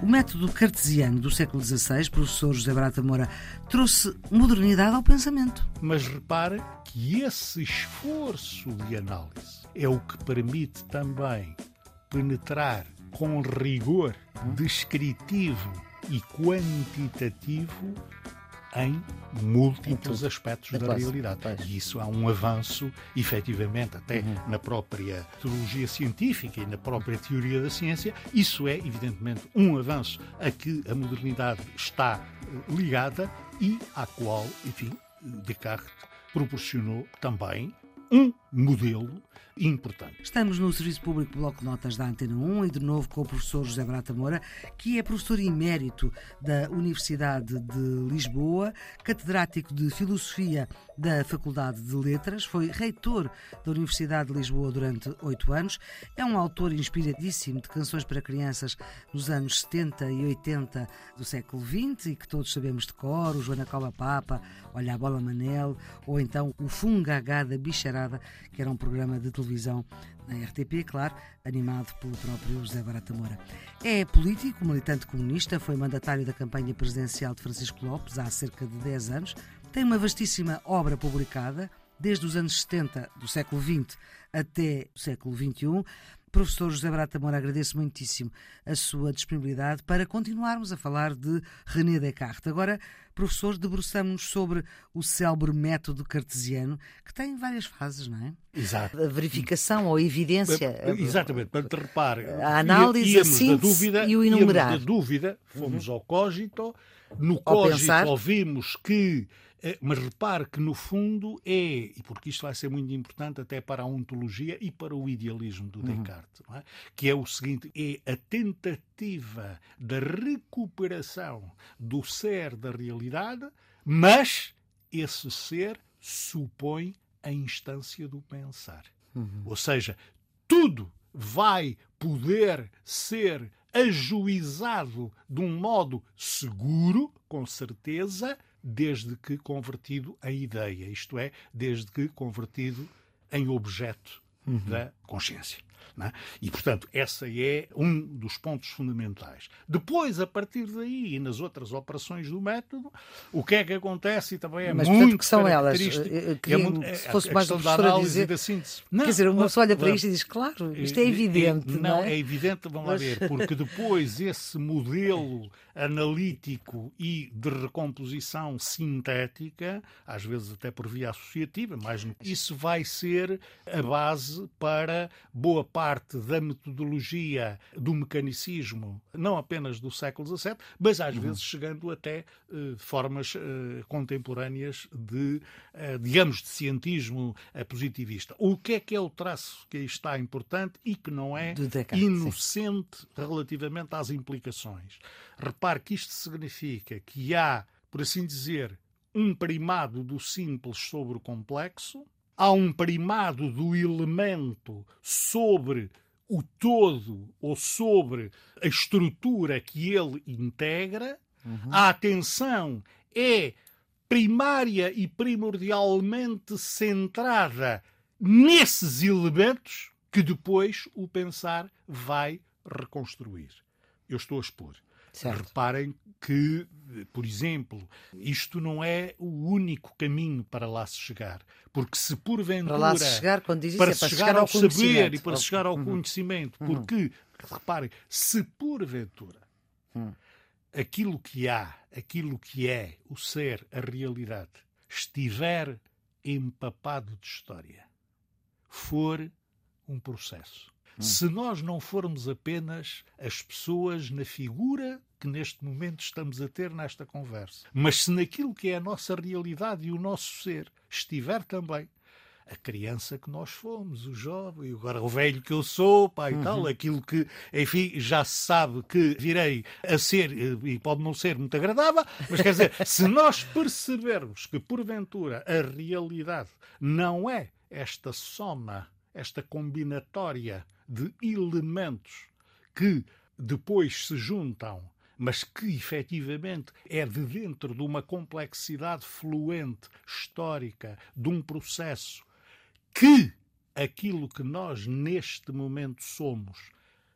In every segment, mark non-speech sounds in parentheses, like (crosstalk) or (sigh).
O método cartesiano do século XVI, professor José Barata Moura, trouxe modernidade ao pensamento. Mas repare que esse esforço de análise é o que permite também penetrar com rigor descritivo e quantitativo em múltiplos aspectos É da realidade. pois. E isso há um avanço, efetivamente, até Uhum. na própria teologia científica e na própria teoria da ciência. Isso é, evidentemente, um avanço a que a modernidade está eh, ligada e à qual, enfim, Descartes proporcionou também um modelo importante. Estamos no Serviço Público Bloco Notas da Antena 1 e de novo com o professor José Barata Moura, que é professor emérito da Universidade de Lisboa, catedrático de Filosofia da Faculdade de Letras, foi reitor da Universidade de Lisboa durante oito anos, é um autor inspiradíssimo de canções para crianças nos anos 70 e 80 do século XX e que todos sabemos de cor, o Joana Calma Papa, Olha a Bola Manel, ou então o Fungagá da Bicharada, que era um programa de televisão na RTP, claro, animado pelo próprio José Barata Moura. É político, militante comunista, foi mandatário da campanha presidencial de Francisco Lopes há cerca de 10 anos, tem uma vastíssima obra publicada, desde os anos 70 do século XX até o século XXI. Professor José Barata Moura, agradeço muitíssimo a sua disponibilidade para continuarmos a falar de René Descartes. Agora, professor, debruçamos-nos sobre o célebre método cartesiano, que tem várias fases, não é? Exato. A verificação ou evidência. Eh, Exatamente, portanto, repare. A análise, a síntese da dúvida, e o enumerar. da dúvida, fomos ao cogito, no Ao cogito pensar. ouvimos que. Eh, Mas repare que, no fundo, é, e porque isto vai ser muito importante até para a ontologia e para o idealismo do Descartes, não é? que é o seguinte: é a tentativa da recuperação do ser da realidade, mas esse ser supõe a instância do pensar. Ou seja, tudo vai poder ser ajuizado de um modo seguro, com certeza, desde que convertido em ideia, isto é, desde que convertido em objeto da consciência. Não é? E, portanto, essa é um dos pontos fundamentais. Depois, a partir daí, e nas outras operações do método, o que é que acontece e também é Mas, portanto, muito que são elas? Eu- eu é muito- que é se a- fosse a mais o questão da a dizer- e da síntese. Quer dizer, uma pessoa olha para isto e diz, claro, isto é evidente, não, Não, é? é evidente, vamos lá ver, porque depois esse modelo analítico e de recomposição sintética, às vezes até por via associativa, mas isso vai ser a base para boa parte da metodologia do mecanicismo, não apenas do século XVII, mas às vezes chegando até eh, formas eh, contemporâneas de, eh, digamos, de cientismo positivista. O que é que é o traço que aí está importante e que não é Descartes, sim. inocente relativamente às implicações? Repare que isto significa que há, por assim dizer, um primado do simples sobre o complexo, há um primado do elemento sobre o todo ou sobre a estrutura que ele integra, a atenção é primária e primordialmente centrada nesses elementos que depois o pensar vai reconstruir. Eu estou a expor. Certo. Reparem que, por exemplo, isto não é o único caminho para lá se chegar. Porque se porventura. Para lá se chegar, quando diz isso, para é para chegar chegar ao ao saber conhecimento. e para se chegar ao conhecimento. Porque, reparem, se porventura aquilo que há, aquilo que é o ser, a realidade, estiver empapado de história, for um processo. Se nós não formos apenas as pessoas na figura que neste momento estamos a ter nesta conversa, mas se naquilo que é a nossa realidade e o nosso ser estiver também a criança que nós fomos, o jovem, agora o velho que eu sou, pá, e tal, aquilo que, enfim, já se sabe que virei a ser, eh, e pode não ser muito agradável, mas quer dizer, (laughs) se nós percebermos que, porventura, a realidade não é esta soma, esta combinatória de elementos que depois se juntam mas que efetivamente é de dentro de uma complexidade fluente, histórica, de um processo que aquilo que nós neste momento somos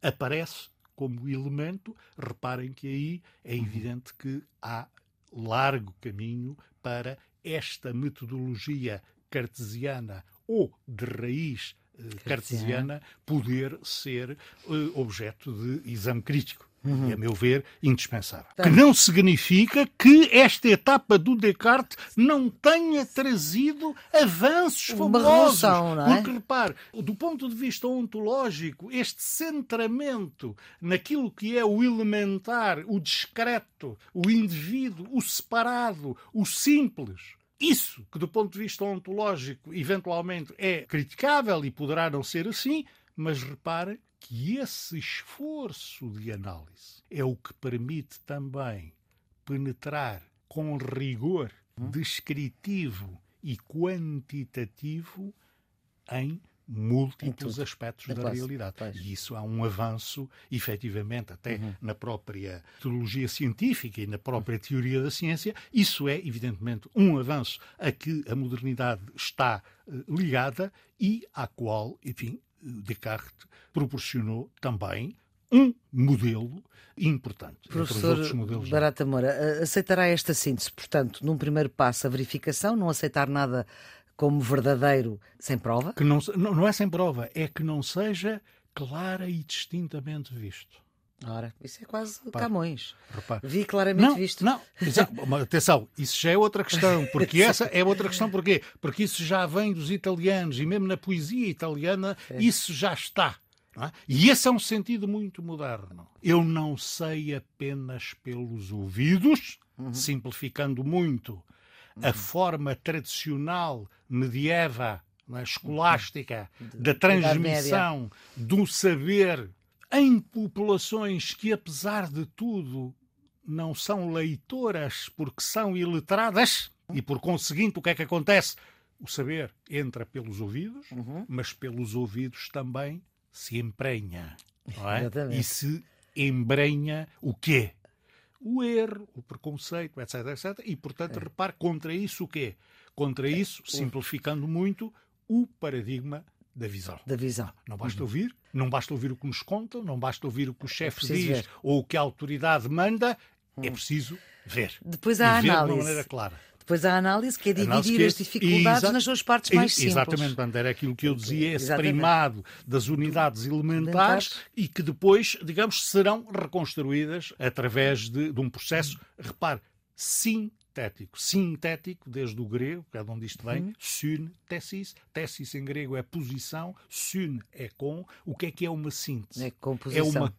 aparece como elemento, reparem que aí é evidente que há largo caminho para esta metodologia cartesiana ou de raiz cartesiana poder ser eh, objeto de exame crítico. Uhum. E, a meu ver, indispensável. Tá. Que não significa que esta etapa do Descartes não tenha trazido avanços. Revolução, é? Porque, repare, do ponto de vista ontológico, este centramento naquilo que é o elementar, o discreto, o indivíduo, o separado, o simples, isso, que do ponto de vista ontológico eventualmente é criticável e poderá não ser assim, mas repare que esse esforço de análise é o que permite também penetrar com rigor descritivo e quantitativo em múltiplos aspectos é da quase, realidade. Pois. E isso há um avanço, efetivamente, até uhum. na própria teologia científica e na própria teoria da ciência. Isso é, evidentemente, um avanço a que a modernidade está uh, ligada e à qual, enfim, Descartes proporcionou também um modelo importante. Professor Barata Moura, aceitará esta síntese, portanto, num primeiro passo, a verificação, não aceitar nada como verdadeiro sem prova? Que não, não é sem prova, é que não seja clara e distintamente visto. Ora, isso é quase Camões. Repara. Vi claramente não, visto. Não, (laughs) atenção, isso já é outra questão, porque (laughs) essa é outra questão, porquê? Porque isso já vem dos italianos e mesmo na poesia italiana é. isso já está. É? E esse é um sentido muito moderno. Eu não sei apenas pelos ouvidos, uhum. simplificando muito, a forma tradicional, medieva, é? escolástica, da transmissão do saber em populações que, apesar de tudo, não são leitoras porque são iletradas, e por conseguinte, o que é que acontece? O saber entra pelos ouvidos, uhum. mas pelos ouvidos também se emprenha. É? E se embrenha o quê? O erro, o preconceito, etc, etc. E, portanto, é. repare, contra isso o quê? Contra isso, simplificando muito, o paradigma da visão. Da visão. Não basta uhum. ouvir, não basta ouvir o que nos contam, não basta ouvir o que o é chefe é diz ver. ou o que a autoridade manda, é uhum. é preciso ver. Depois há a análise. de uma maneira clara. Depois há a análise, que é dividir que é, as dificuldades nas suas partes mais simples. Exatamente, portanto, era aquilo que eu dizia, esse exatamente. primado das unidades elementares e que depois, digamos, serão reconstruídas através de, de um processo, repare, sintético. Sintético, desde o grego, que é de onde isto vem, uhum. syn, tessis. Tessis em grego é posição, syn é com. O que é que é uma síntese? É, composição. é uma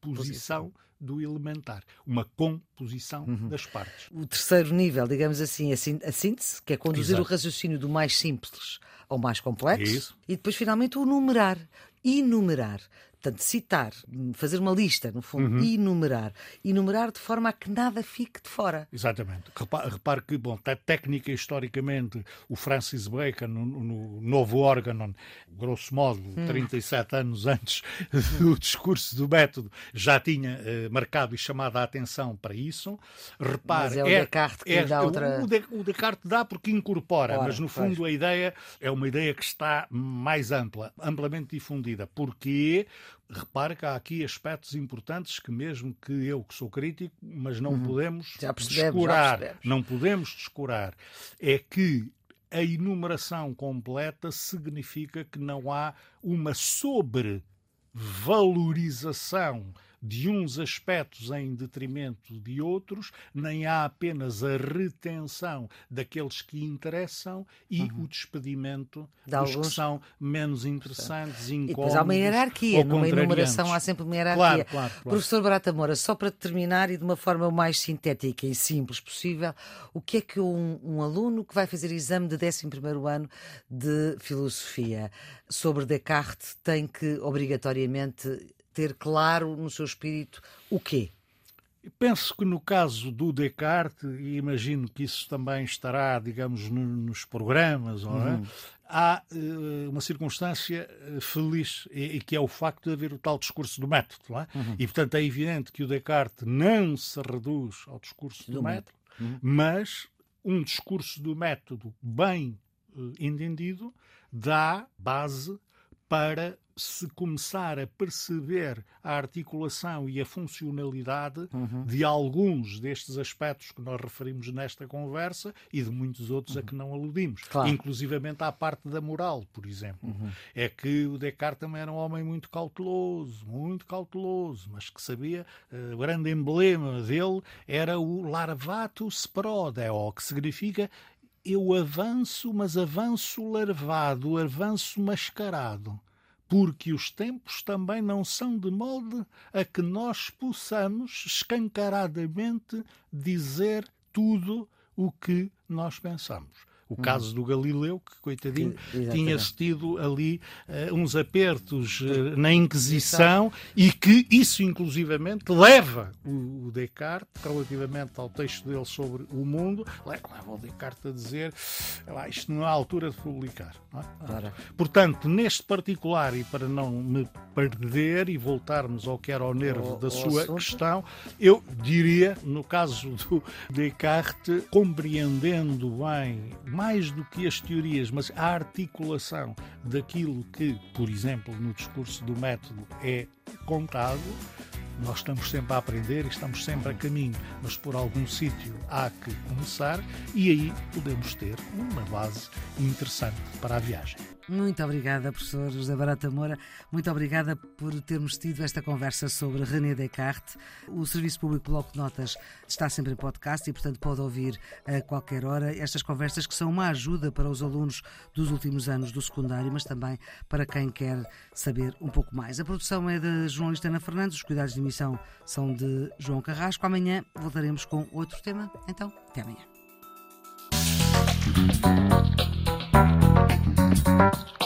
composição. Posição do elementar, uma composição uhum. das partes. O terceiro nível, digamos assim, a síntese, que é conduzir Exato. o raciocínio do mais simples ao mais complexo, Isso. e depois finalmente o numerar, enumerar. Portanto, citar, fazer uma lista, no fundo, uhum. enumerar. Enumerar de forma a que nada fique de fora. Exatamente. Repare, repare que, bom, técnica historicamente, o Francis Bacon, no, no novo órgão, grosso modo, hum. 37 anos antes do discurso do método, já tinha eh, marcado e chamado a atenção para isso. Repare, mas é o é, Descartes que é, dá outra... O, Descartes dá porque incorpora, Ora, mas no fundo faz. a ideia é uma ideia que está mais ampla, amplamente difundida. Porque repare que há aqui aspectos importantes que mesmo que eu que sou crítico, mas não uhum. podemos descurar, não podemos descurar, é que a enumeração completa significa que não há uma sobrevalorização de uns aspectos em detrimento de outros, nem há apenas a retenção daqueles que interessam e uhum. o despedimento de dos alguns... que são menos interessantes, incómodos. E depois há uma hierarquia, numa enumeração há sempre uma hierarquia. Claro, claro, claro. Professor Barata Moura, só para terminar e de uma forma o mais sintética e simples possível, o que é que um, um aluno que vai fazer exame de 11 ano de filosofia sobre Descartes tem que obrigatoriamente ter claro no seu espírito o quê? Penso que no caso do Descartes, e imagino que isso também estará, digamos, no, nos programas, é? uhum. há uh, uma circunstância eh, feliz, e, e, que é o facto de haver o tal discurso do método. É? Uhum. E, portanto, é evidente que o Descartes não se reduz ao discurso do, do método, método. Uhum. mas um discurso do método bem uh, entendido dá base para se começar a perceber a articulação e a funcionalidade uhum. de alguns destes aspectos que nós referimos nesta conversa e de muitos outros uhum. a que não aludimos, claro. inclusivamente à parte da moral, por exemplo. Uhum. É que o Descartes também era um homem muito cauteloso, muito cauteloso, mas que sabia, uh, o grande emblema dele era o larvatus prodeo, que significa eu avanço, mas avanço larvado, avanço mascarado porque os tempos também não são de modo a que nós possamos escancaradamente dizer tudo o que nós pensamos. O uhum. caso do Galileu, que, coitadinho, tinha-se tido ali uh, uns apertos uh, na Inquisição e que isso, inclusivamente, leva o, o, Descartes, relativamente ao texto dele sobre o mundo, leva, leva o Descartes a dizer lá, isto não é a altura de publicar. É? Portanto, neste particular, e para não me perder e voltarmos ao que era o nervo o, da o sua assunto. questão, eu diria, no caso do Descartes, compreendendo bem mais do que as teorias, mas a articulação daquilo que, por exemplo, no discurso do método é contado, nós estamos sempre a aprender e estamos sempre a caminho, mas por algum sítio há que começar e aí podemos ter uma base interessante para a viagem. Muito obrigada, professor José Barata Moura. Muito obrigada por termos tido esta conversa sobre René Descartes. O Serviço Público Bloco de Notas está sempre em podcast e, portanto, pode ouvir a qualquer hora estas conversas que são uma ajuda para os alunos dos últimos anos do secundário, mas também para quem quer saber um pouco mais. A produção é da jornalista Ana Fernandes, os cuidados de emissão são de João Carrasco. Amanhã voltaremos com outro tema. Então, até amanhã. Thank you.